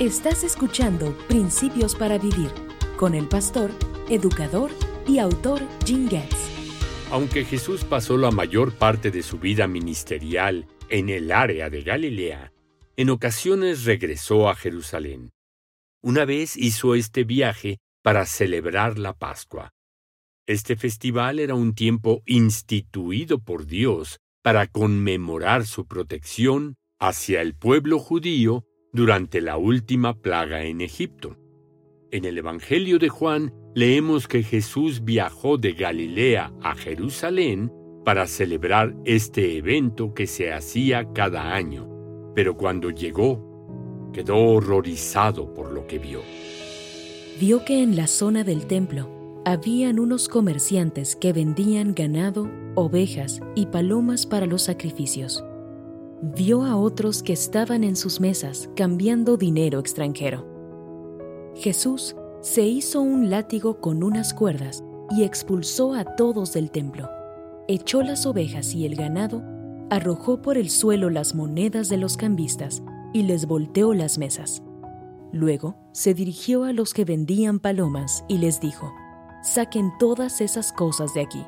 Estás escuchando Principios para Vivir con el pastor, educador y autor Jim Getz. Aunque Jesús pasó la mayor parte de su vida ministerial en el área de Galilea, en ocasiones regresó a Jerusalén. Una vez hizo este viaje para celebrar la Pascua. Este festival era un tiempo instituido por Dios para conmemorar su protección hacia el pueblo judío durante la última plaga en Egipto. En el Evangelio de Juan leemos que Jesús viajó de Galilea a Jerusalén para celebrar este evento que se hacía cada año, pero cuando llegó, quedó horrorizado por lo que vio. Vio que en la zona del templo habían unos comerciantes que vendían ganado, ovejas y palomas para los sacrificios vio a otros que estaban en sus mesas cambiando dinero extranjero. Jesús se hizo un látigo con unas cuerdas y expulsó a todos del templo. Echó las ovejas y el ganado, arrojó por el suelo las monedas de los cambistas y les volteó las mesas. Luego se dirigió a los que vendían palomas y les dijo, Saquen todas esas cosas de aquí.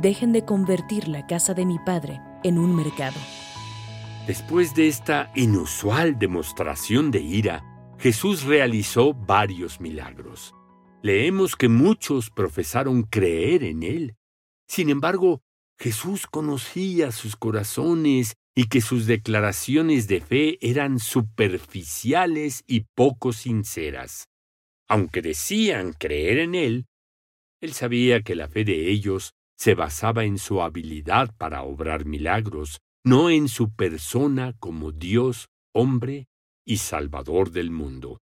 Dejen de convertir la casa de mi padre en un mercado. Después de esta inusual demostración de ira, Jesús realizó varios milagros. Leemos que muchos profesaron creer en Él. Sin embargo, Jesús conocía sus corazones y que sus declaraciones de fe eran superficiales y poco sinceras. Aunque decían creer en Él, Él sabía que la fe de ellos se basaba en su habilidad para obrar milagros, no en su persona como Dios, hombre y Salvador del mundo.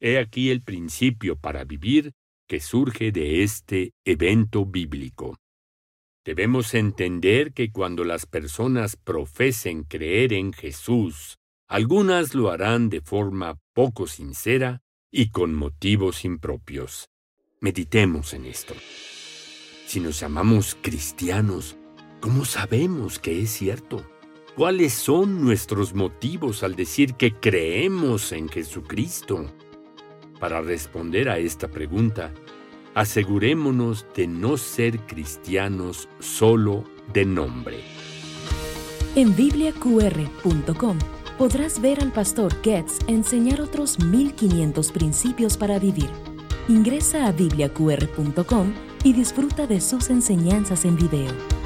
He aquí el principio para vivir que surge de este evento bíblico. Debemos entender que cuando las personas profesen creer en Jesús, algunas lo harán de forma poco sincera y con motivos impropios. Meditemos en esto. Si nos llamamos cristianos, ¿Cómo sabemos que es cierto? ¿Cuáles son nuestros motivos al decir que creemos en Jesucristo? Para responder a esta pregunta, asegurémonos de no ser cristianos solo de nombre. En bibliaqr.com podrás ver al pastor Getz enseñar otros 1500 principios para vivir. Ingresa a bibliaqr.com y disfruta de sus enseñanzas en video.